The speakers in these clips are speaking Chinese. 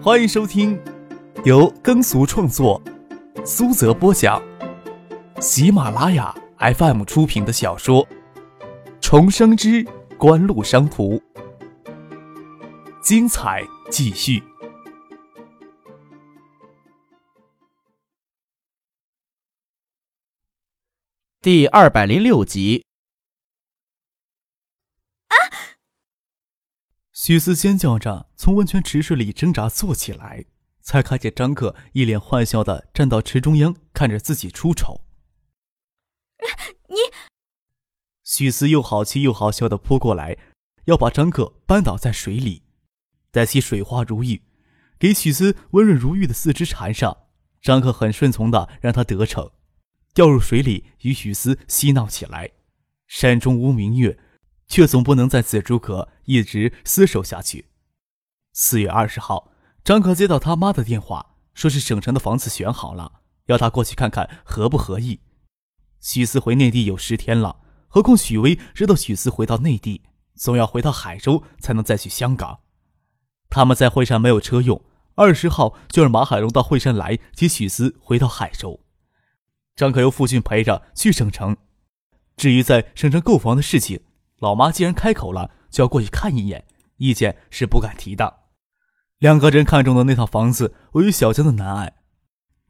欢迎收听由耕俗创作、苏泽播讲、喜马拉雅 FM 出品的小说《重生之官路商途》，精彩继续，第二百零六集。许思尖叫着从温泉池水里挣扎坐起来，才看见张克一脸坏笑的站到池中央，看着自己出丑。你，许思又好气又好笑的扑过来，要把张克扳倒在水里。待其水花如玉，给许思温润如玉的四肢缠上，张克很顺从的让他得逞，掉入水里与许思嬉闹起来。山中无明月。却总不能在此诸可一直厮守下去。四月二十号，张可接到他妈的电话，说是省城的房子选好了，要他过去看看合不合意。许思回内地有十天了，何况许巍知道许思回到内地，总要回到海州才能再去香港。他们在惠山没有车用，二十号就让马海龙到惠山来接许思回到海州。张可由父亲陪着去省城。至于在省城购房的事情，老妈既然开口了，就要过去看一眼，意见是不敢提的。两个人看中的那套房子位于小江的南岸，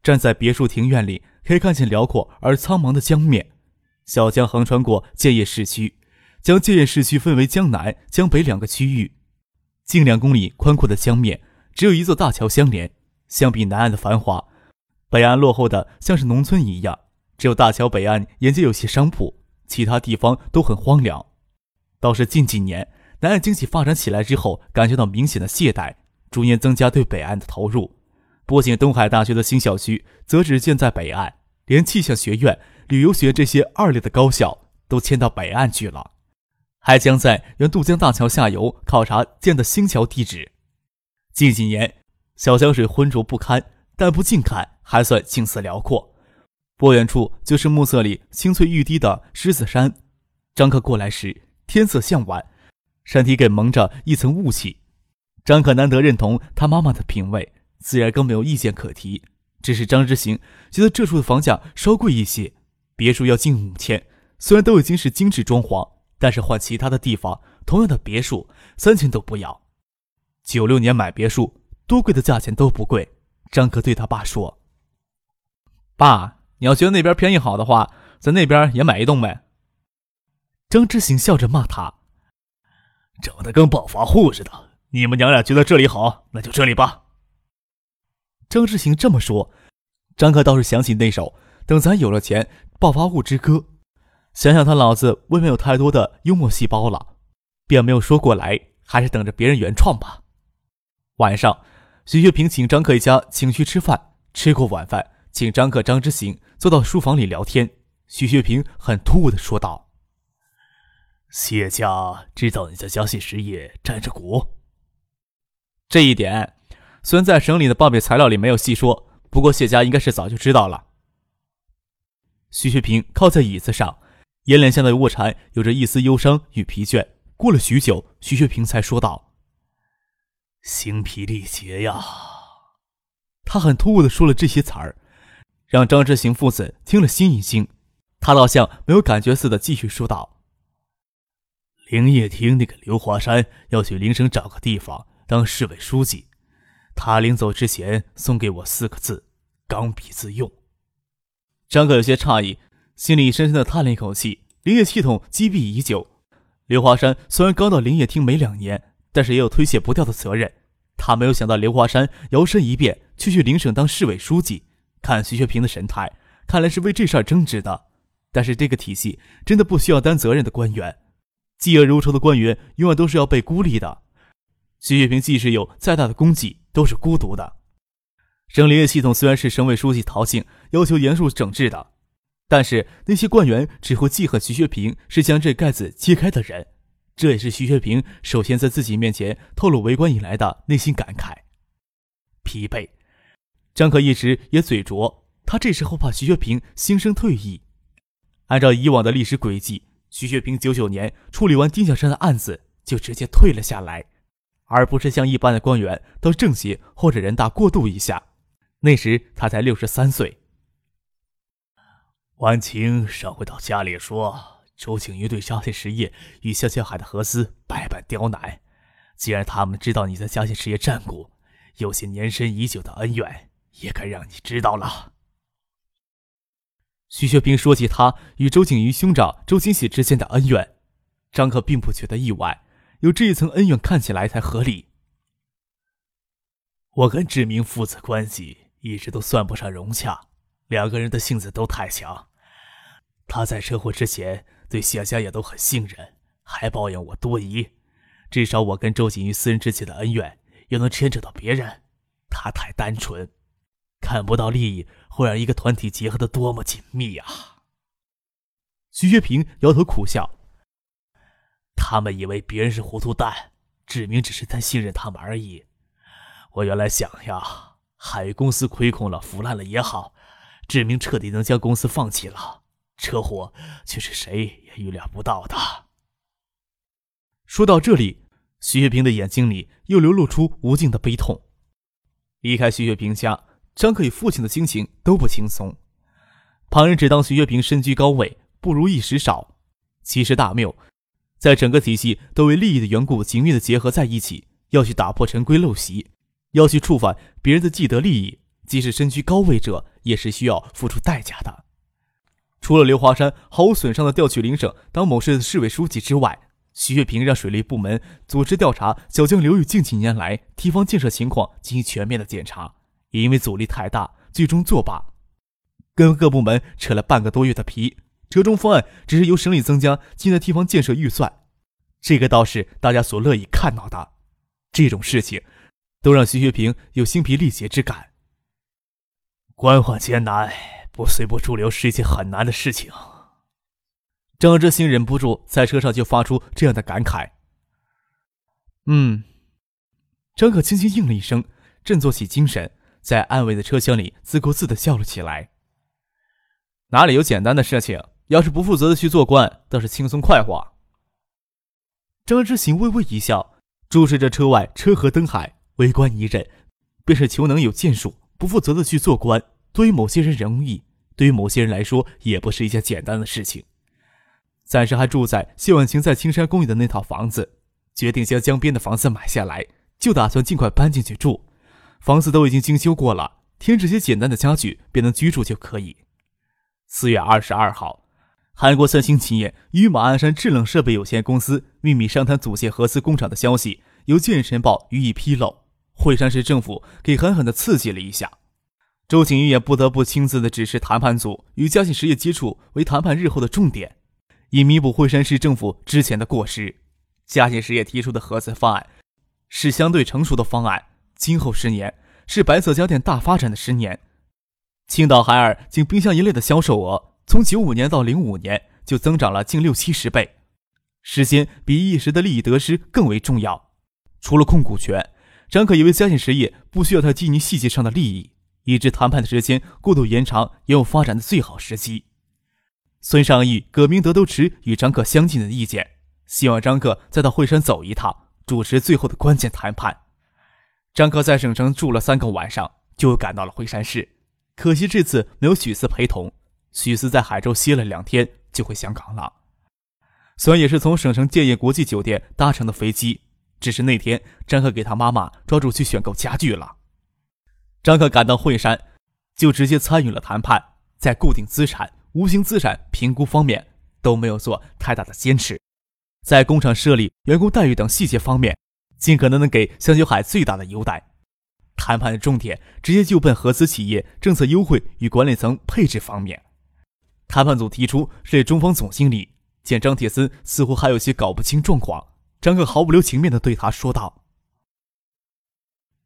站在别墅庭院里，可以看见辽阔而苍茫的江面。小江横穿过建业市区，将建业市区分为江南、江北两个区域。近两公里宽阔的江面，只有一座大桥相连。相比南岸的繁华，北岸落后的像是农村一样，只有大桥北岸沿街有些商铺，其他地方都很荒凉。倒是近几年，南岸经济发展起来之后，感觉到明显的懈怠，逐年增加对北岸的投入。不仅东海大学的新校区则只建在北岸，连气象学院、旅游学这些二类的高校都迁到北岸去了，还将在原渡江大桥下游考察建的新桥地址。近几年，小江水浑浊不堪，但不近看还算景色辽阔。不远处就是暮色里青翠欲滴的狮子山。张克过来时。天色向晚，山体给蒙着一层雾气。张可难得认同他妈妈的品味，自然更没有意见可提。只是张之行觉得这处的房价稍贵一些，别墅要近五千。虽然都已经是精致装潢，但是换其他的地方，同样的别墅三千都不要。九六年买别墅，多贵的价钱都不贵。张可对他爸说：“爸，你要觉得那边便宜好的话，在那边也买一栋呗。”张之行笑着骂他：“长得跟暴发户似的。你们娘俩觉得这里好，那就这里吧。”张之行这么说，张克倒是想起那首“等咱有了钱，暴发户之歌”。想想他老子未免有太多的幽默细胞了，便没有说过来，还是等着别人原创吧。晚上，徐学平请张克一家请去吃饭。吃过晚饭，请张克、张之行坐到书房里聊天。徐学平很突兀的说道。谢家知道你在江西实业占着股，这一点虽然在省里的报备材料里没有细说，不过谢家应该是早就知道了。徐学平靠在椅子上，眼脸下的卧蚕有着一丝忧伤与疲倦。过了许久，徐学平才说道：“精疲力竭呀。”他很突兀的说了这些词儿，让张之行父子听了心一惊。他倒像没有感觉似的，继续说道。林业厅那个刘华山要去邻省找个地方当市委书记，他临走之前送给我四个字：刚愎自用。张克有些诧异，心里深深的叹了一口气。林业系统积弊已久，刘华山虽然刚到林业厅没两年，但是也有推卸不掉的责任。他没有想到刘华山摇身一变去去邻省当市委书记。看徐学平的神态，看来是为这事儿争执的。但是这个体系真的不需要担责任的官员。嫉恶如仇的官员永远都是要被孤立的。徐学平即使有再大的功绩，都是孤独的。省林业系统虽然是省委书记陶庆要求严肃整治的，但是那些官员只会记恨徐学平是将这盖子揭开的人。这也是徐学平首先在自己面前透露为官以来的内心感慨。疲惫，张可一直也嘴拙，他这时候怕徐学平心生退意。按照以往的历史轨迹。徐学平九九年处理完丁小山的案子，就直接退了下来。而不是像一般的官员到政协或者人大过渡一下。那时他才六十三岁。万晴上回到家里说，周景瑜对嘉信实业与香香海的合资百般刁难。既然他们知道你在嘉信实业占股，有些年深已久的恩怨也该让你知道了。徐学兵说起他与周景瑜兄长周金喜之间的恩怨，张克并不觉得意外，有这一层恩怨看起来才合理。我跟志明父子关系一直都算不上融洽，两个人的性子都太强。他在车祸之前对谢家也都很信任，还抱怨我多疑。至少我跟周景瑜私人之间的恩怨，又能牵扯到别人。他太单纯，看不到利益会让一个团体结合的多么紧密啊！徐学平摇头苦笑。他们以为别人是糊涂蛋，志明只是在信任他们而已。我原来想呀，海域公司亏空了、腐烂了也好，志明彻底能将公司放弃了。车祸却是谁也预料不到的。说到这里，徐月平的眼睛里又流露出无尽的悲痛。离开徐月平家，张克与父亲的心情都不轻松。旁人只当徐月平身居高位，不如意时少，其实大谬。在整个体系都为利益的缘故紧密的结合在一起，要去打破陈规陋习，要去触犯别人的既得利益，即使身居高位者，也是需要付出代价的。除了刘华山毫无损伤的调去邻省当某市的市委书记之外，徐月平让水利部门组织调查小江流域近几年来堤防建设情况进行全面的检查，也因为阻力太大，最终作罢。跟各部门扯了半个多月的皮，折中方案只是由省里增加近代堤防建设预算，这个倒是大家所乐意看到的。这种事情，都让徐学平有心疲力竭之感。官宦艰难，不随波逐流是一件很难的事情。张之行忍不住在车上就发出这样的感慨。嗯，张可轻轻应了一声，振作起精神，在暗卫的车厢里自顾自的笑了起来。哪里有简单的事情？要是不负责的去做官，倒是轻松快活。张之行微微一笑，注视着车外车河灯海，微观一任，便是求能有建树，不负责的去做官，对于某些人容易，对于某些人来说，也不是一件简单的事情。暂时还住在谢婉晴在青山公寓的那套房子，决定将江边的房子买下来，就打算尽快搬进去住。房子都已经精修过了，添置些简单的家具便能居住就可以。四月二十二号，韩国三星企业与马鞍山制冷设备有限公司秘密商谈组建合资工厂的消息由《建晨报》予以披露，惠山市政府给狠狠地刺激了一下，周景瑜也不得不亲自的指示谈判组与嘉信实业接触为谈判日后的重点。以弥补惠山市政府之前的过失，嘉信实业提出的合资方案是相对成熟的方案。今后十年是白色家电大发展的十年。青岛海尔仅冰箱一类的销售额，从九五年到零五年就增长了近六七十倍。时间比一时的利益得失更为重要。除了控股权，张可以为嘉信实业不需要太拘泥细节上的利益，以致谈判的时间过度延长也有发展的最好时机。孙尚义、葛明德都持与张克相近的意见，希望张克再到惠山走一趟，主持最后的关键谈判。张克在省城住了三个晚上，就赶到了惠山市。可惜这次没有许四陪同，许四在海州歇了两天就回香港了。虽然也是从省城建业国际酒店搭乘的飞机，只是那天张克给他妈妈抓住去选购家具了。张克赶到惠山，就直接参与了谈判，在固定资产。无形资产评估方面都没有做太大的坚持，在工厂设立、员工待遇等细节方面，尽可能的给香秋海最大的优待。谈判的重点直接就奔合资企业政策优惠与管理层配置方面。谈判组提出是中方总经理，见张铁森似乎还有些搞不清状况，张克毫不留情面地对他说道：“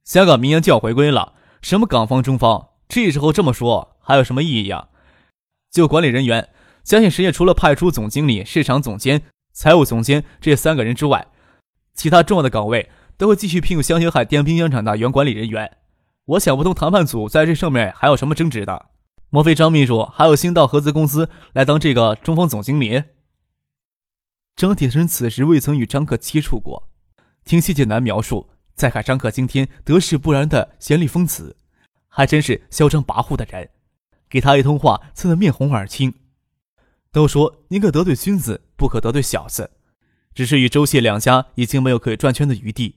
香港明年就要回归了，什么港方、中方，这时候这么说还有什么意义呀？”就管理人员，嘉信实业除了派出总经理、市场总监、财务总监这三个人之外，其他重要的岗位都会继续聘用香雪海电冰箱厂的原管理人员。我想不通谈判组在这上面还有什么争执的？莫非张秘书还有新到合资公司来当这个中方总经理？张铁生此时未曾与张克接触过，听谢建南描述，再看张克今天得势不然的严厉风词，还真是嚣张跋扈的人。给他一通话，刺得面红耳青。都说宁可得罪君子，不可得罪小子。只是与周谢两家已经没有可以转圈的余地。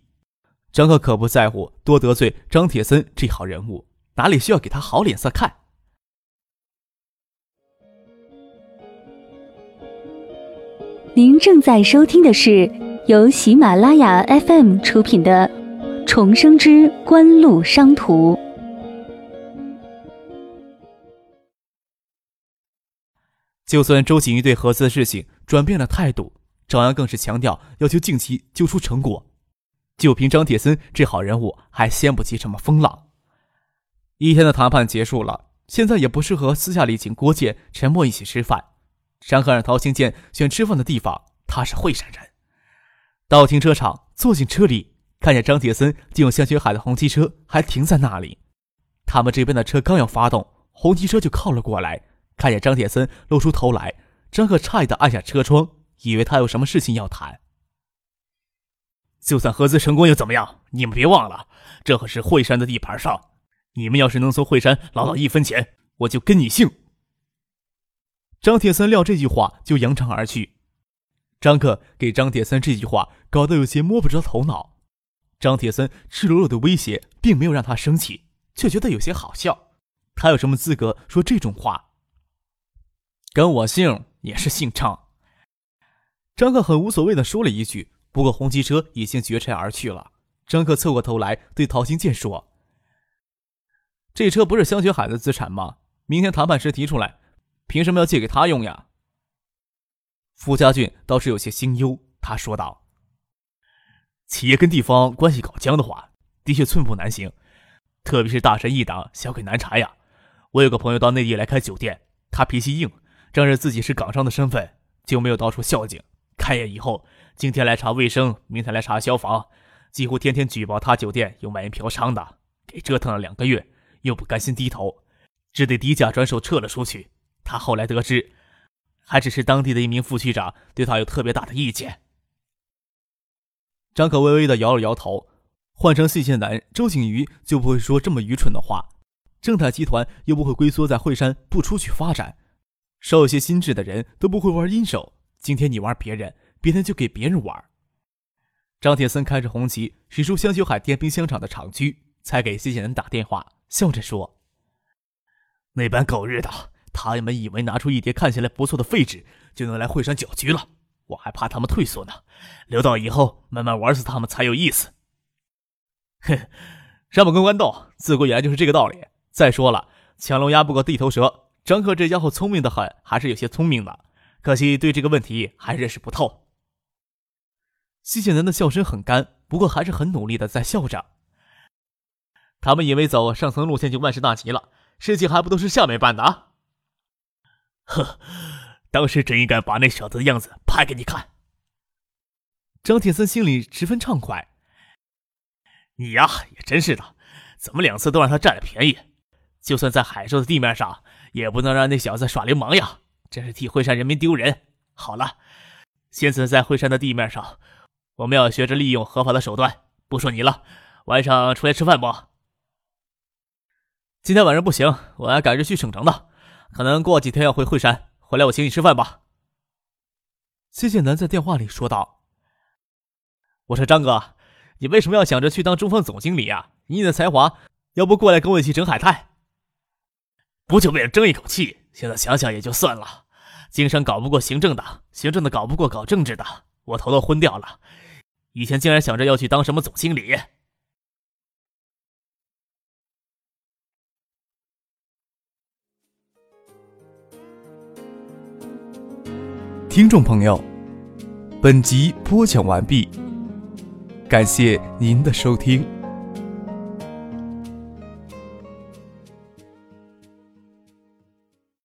张克可不在乎多得罪张铁森这号人物，哪里需要给他好脸色看？您正在收听的是由喜马拉雅 FM 出品的《重生之官路商途》。就算周景瑜对合资的事情转变了态度，张扬更是强调要求近期揪出成果。就凭张铁森这号人物，还掀不起什么风浪。一天的谈判结束了，现在也不适合私下里请郭建、陈默一起吃饭。张克让陶兴建选吃饭的地方，他是会山人。到停车场，坐进车里，看见张铁森借用向学海的红旗车还停在那里。他们这边的车刚要发动，红旗车就靠了过来。看见张铁森露出头来，张赫诧异的按下车窗，以为他有什么事情要谈。就算合资成功又怎么样？你们别忘了，这可是惠山的地盘上。你们要是能从惠山捞到一分钱，我就跟你姓。张铁森撂这句话就扬长而去，张克给张铁森这句话搞得有些摸不着头脑。张铁森赤裸裸的威胁，并没有让他生气，却觉得有些好笑。他有什么资格说这种话？跟我姓也是姓张。张克很无所谓的说了一句，不过红旗车已经绝尘而去了。张克侧过头来对陶行健说：“这车不是香雪海的资产吗？明天谈判时提出来。”凭什么要借给他用呀？傅家俊倒是有些心忧，他说道：“企业跟地方关系搞僵的话，的确寸步难行。特别是大神一党小鬼难缠呀。我有个朋友到内地来开酒店，他脾气硬，仗着自己是港商的身份，就没有到处孝敬。开业以后，今天来查卫生，明天来查消防，几乎天天举报他酒店有卖淫嫖娼的。给折腾了两个月，又不甘心低头，只得低价转手撤了出去。”他后来得知，还只是当地的一名副区长对他有特别大的意见。张可微微的摇了摇头，换成谢县男周景瑜就不会说这么愚蠢的话。正泰集团又不会龟缩在惠山不出去发展，稍有些心智的人都不会玩阴手。今天你玩别人，别天就给别人玩。张铁森开着红旗，使出香秀海电冰箱厂的厂区，才给谢县男打电话，笑着说：“那帮狗日的！”他们以为拿出一叠看起来不错的废纸就能来惠山搅局了，我还怕他们退缩呢。留到以后慢慢玩死他们才有意思。哼，山不跟豌豆，自古以来就是这个道理。再说了，强龙压不过地头蛇，张克这家伙聪明的很，还是有些聪明的，可惜对这个问题还认识不透。西线男的笑声很干，不过还是很努力的在笑着。他们以为走上层路线就万事大吉了，事情还不都是下面办的啊？呵，当时真应该把那小子的样子拍给你看。张铁森心里十分畅快。你呀，也真是的，怎么两次都让他占了便宜？就算在海州的地面上，也不能让那小子耍流氓呀！真是替惠山人民丢人。好了，现在在惠山的地面上，我们要学着利用合法的手段。不说你了，晚上出来吃饭不？今天晚上不行，我要赶着去省城的。可能过几天要回惠山，回来我请你吃饭吧。”谢剑南在电话里说道。“我说张哥，你为什么要想着去当中方总经理啊？以你的才华，要不过来跟我一起整海泰？不就为了争一口气？现在想想也就算了。经商搞不过行政的，行政的搞不过搞政治的，我头都昏掉了。以前竟然想着要去当什么总经理。”听众朋友，本集播讲完毕，感谢您的收听。